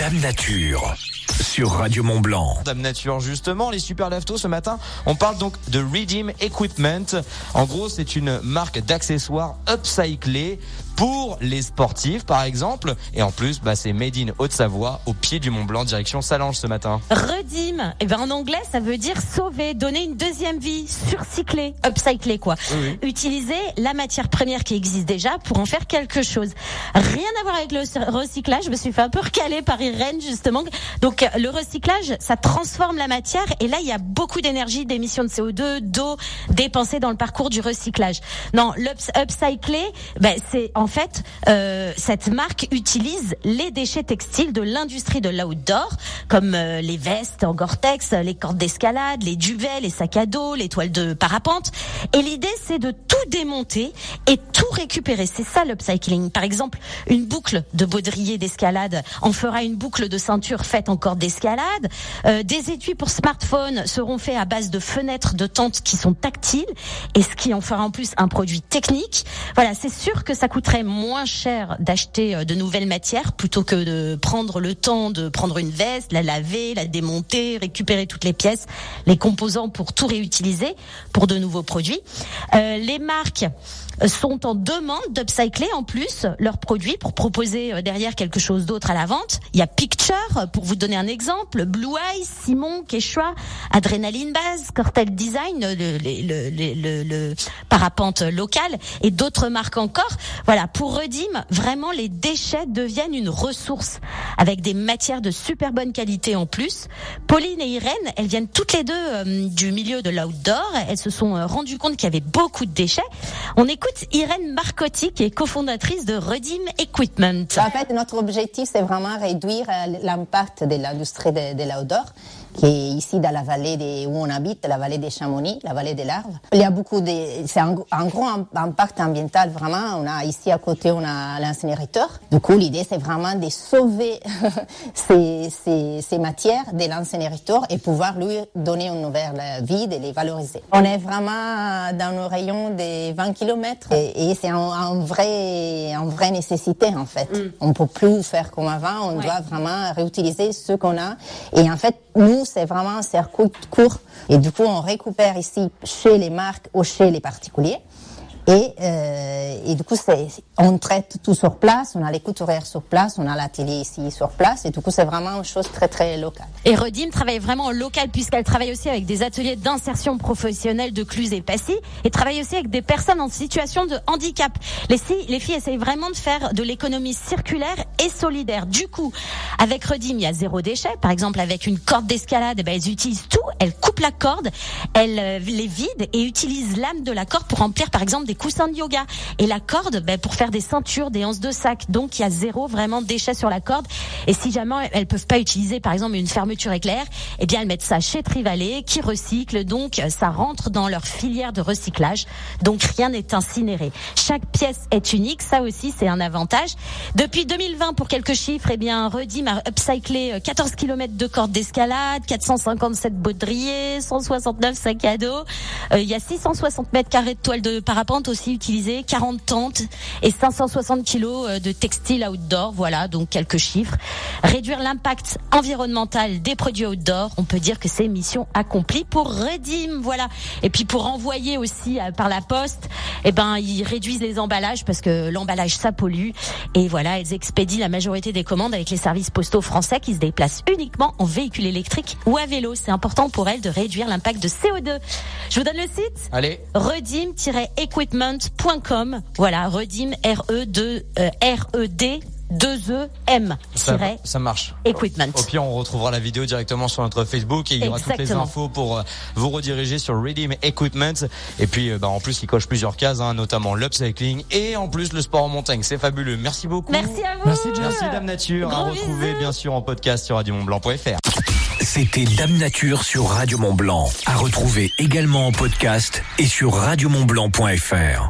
Dame Nature sur Radio Mont Blanc. Dame Nature, justement, les super laftos ce matin, on parle donc de Redeem Equipment. En gros, c'est une marque d'accessoires upcyclés pour les sportifs, par exemple. Et en plus, bah, c'est Made in Haute-Savoie, au pied du Mont Blanc, direction Salange ce matin. Redeem, eh ben en anglais, ça veut dire sauver, donner une deuxième vie, surcycler, upcycler quoi. Oui, Utiliser la matière première qui existe déjà pour en faire quelque chose. Rien à voir avec le recyclage. Je me suis fait un peu recaler par Irène justement. Donc le recyclage, ça transforme la matière et là il y a beaucoup d'énergie, d'émissions de CO2, d'eau dépensée dans le parcours du recyclage. Non, l'upcycler, ben c'est en fait, euh, cette marque utilise les déchets textiles de l'industrie de l'outdoor, comme euh, les vestes en Gore-Tex, les cordes d'escalade, les duvets, les sacs à dos, les toiles de parapente. Et l'idée, c'est de tout démonter et tout récupérer. C'est ça l'upcycling. Par exemple, une boucle de baudrier d'escalade en fera une boucle de ceinture faite en corde d'escalade. Euh, des étuis pour smartphone seront faits à base de fenêtres de tentes qui sont tactiles et ce qui en fera en plus un produit technique. Voilà, c'est sûr que ça coûterait moins cher d'acheter euh, de nouvelles matières plutôt que de prendre le temps de prendre une veste, la laver, la démonter, récupérer toutes les pièces, les composants pour tout réutiliser pour de nouveaux produits. Euh, les marques sont en demande d'upcycler en plus leurs produits pour proposer euh, derrière quelque chose d'autre à la vente. Il y a Picture, pour vous donner un exemple, Blue Eyes, Simon, Quechua, Adrenaline Base, Cortel Design, le, le, le, le, parapente local et d'autres marques encore. Voilà, pour Redim, vraiment les déchets deviennent une ressource avec des matières de super bonne qualité en plus. Pauline et Irène, elles viennent toutes les deux euh, du milieu de l'outdoor. Elles se sont euh, rendues compte qu'il y avait beaucoup de déchets. On écoute Irène Marcotti, qui est cofondatrice de Redim Equipment. En fait, notre objectif, c'est vraiment réduire euh, l'impact de l'industrie de, de qui est ici dans la vallée où on habite, la vallée des Chamonix, la vallée des Larves. Il y a beaucoup de, c'est un, un, gros impact ambiental vraiment. On a ici à côté, on a l'incinérateur. Du coup, l'idée c'est vraiment de sauver ces, ces, ces, matières de l'incinérateur et pouvoir lui donner une nouvelle vie, de les valoriser. On est vraiment dans nos rayons de 20 km et, et c'est un, un, vrai, un vrai nécessité en fait. Mm. On peut plus faire comme avant. On ouais. doit vraiment réutiliser ce qu'on a. Et en fait, nous, c'est vraiment un circuit court. Et du coup, on récupère ici chez les marques ou chez les particuliers. Et, euh, et du coup, on traite tout sur place, on a les couturières sur place, on a l'atelier ici sur place, et du coup, c'est vraiment une chose très très locale. Et Redim travaille vraiment en local puisqu'elle travaille aussi avec des ateliers d'insertion professionnelle de Cluse et Passy, et travaille aussi avec des personnes en situation de handicap. Les, les filles essayent vraiment de faire de l'économie circulaire et solidaire. Du coup, avec Redim, il y a zéro déchet. Par exemple, avec une corde d'escalade, ben, elles utilisent tout, elles coupent la corde, elles euh, les vident et utilisent l'âme de la corde pour remplir, par exemple, des coussins de yoga. Et la corde, ben, pour faire des ceintures, des anses de sac. Donc, il y a zéro vraiment déchet sur la corde. Et si jamais elles peuvent pas utiliser, par exemple, une fermeture éclair, eh bien, elles mettent ça chez Trivalet, qui recycle. Donc, ça rentre dans leur filière de recyclage. Donc, rien n'est incinéré. Chaque pièce est unique. Ça aussi, c'est un avantage. Depuis 2020, pour quelques chiffres, eh bien, Redim a upcyclé 14 km de cordes d'escalade, 457 baudriers, 169 sacs à dos. Euh, il y a 660 mètres carrés de toile de parapente aussi utilisé, 40 tentes et 560 kilos de textiles outdoor. Voilà, donc quelques chiffres. Réduire l'impact environnemental des produits outdoor, on peut dire que c'est mission accomplie pour Redim. Voilà. Et puis pour envoyer aussi par la poste, eh ben ils réduisent les emballages parce que l'emballage ça pollue. Et voilà, elles expédient la majorité des commandes avec les services postaux français qui se déplacent uniquement en véhicule électrique ou à vélo. C'est important pour elles de réduire l'impact de CO2. Je vous donne le site. Allez. Redim R E 2 R E D 2 E M ça, ça marche. Equipment. Au pire, on retrouvera la vidéo directement sur notre Facebook et il y aura Exactement. toutes les infos pour euh, vous rediriger sur Redeem Equipment. Et puis, euh, bah, en plus, il coche plusieurs cases, hein, notamment l'upcycling et en plus le sport en montagne. C'est fabuleux. Merci beaucoup. Merci à vous. Merci, Merci Dame Nature. Gros à retrouver bisous. bien sûr en podcast sur radiomontblanc.fr. C'était Dame Nature sur Radio Mont Blanc. À retrouver également en podcast et sur radiomontblanc.fr.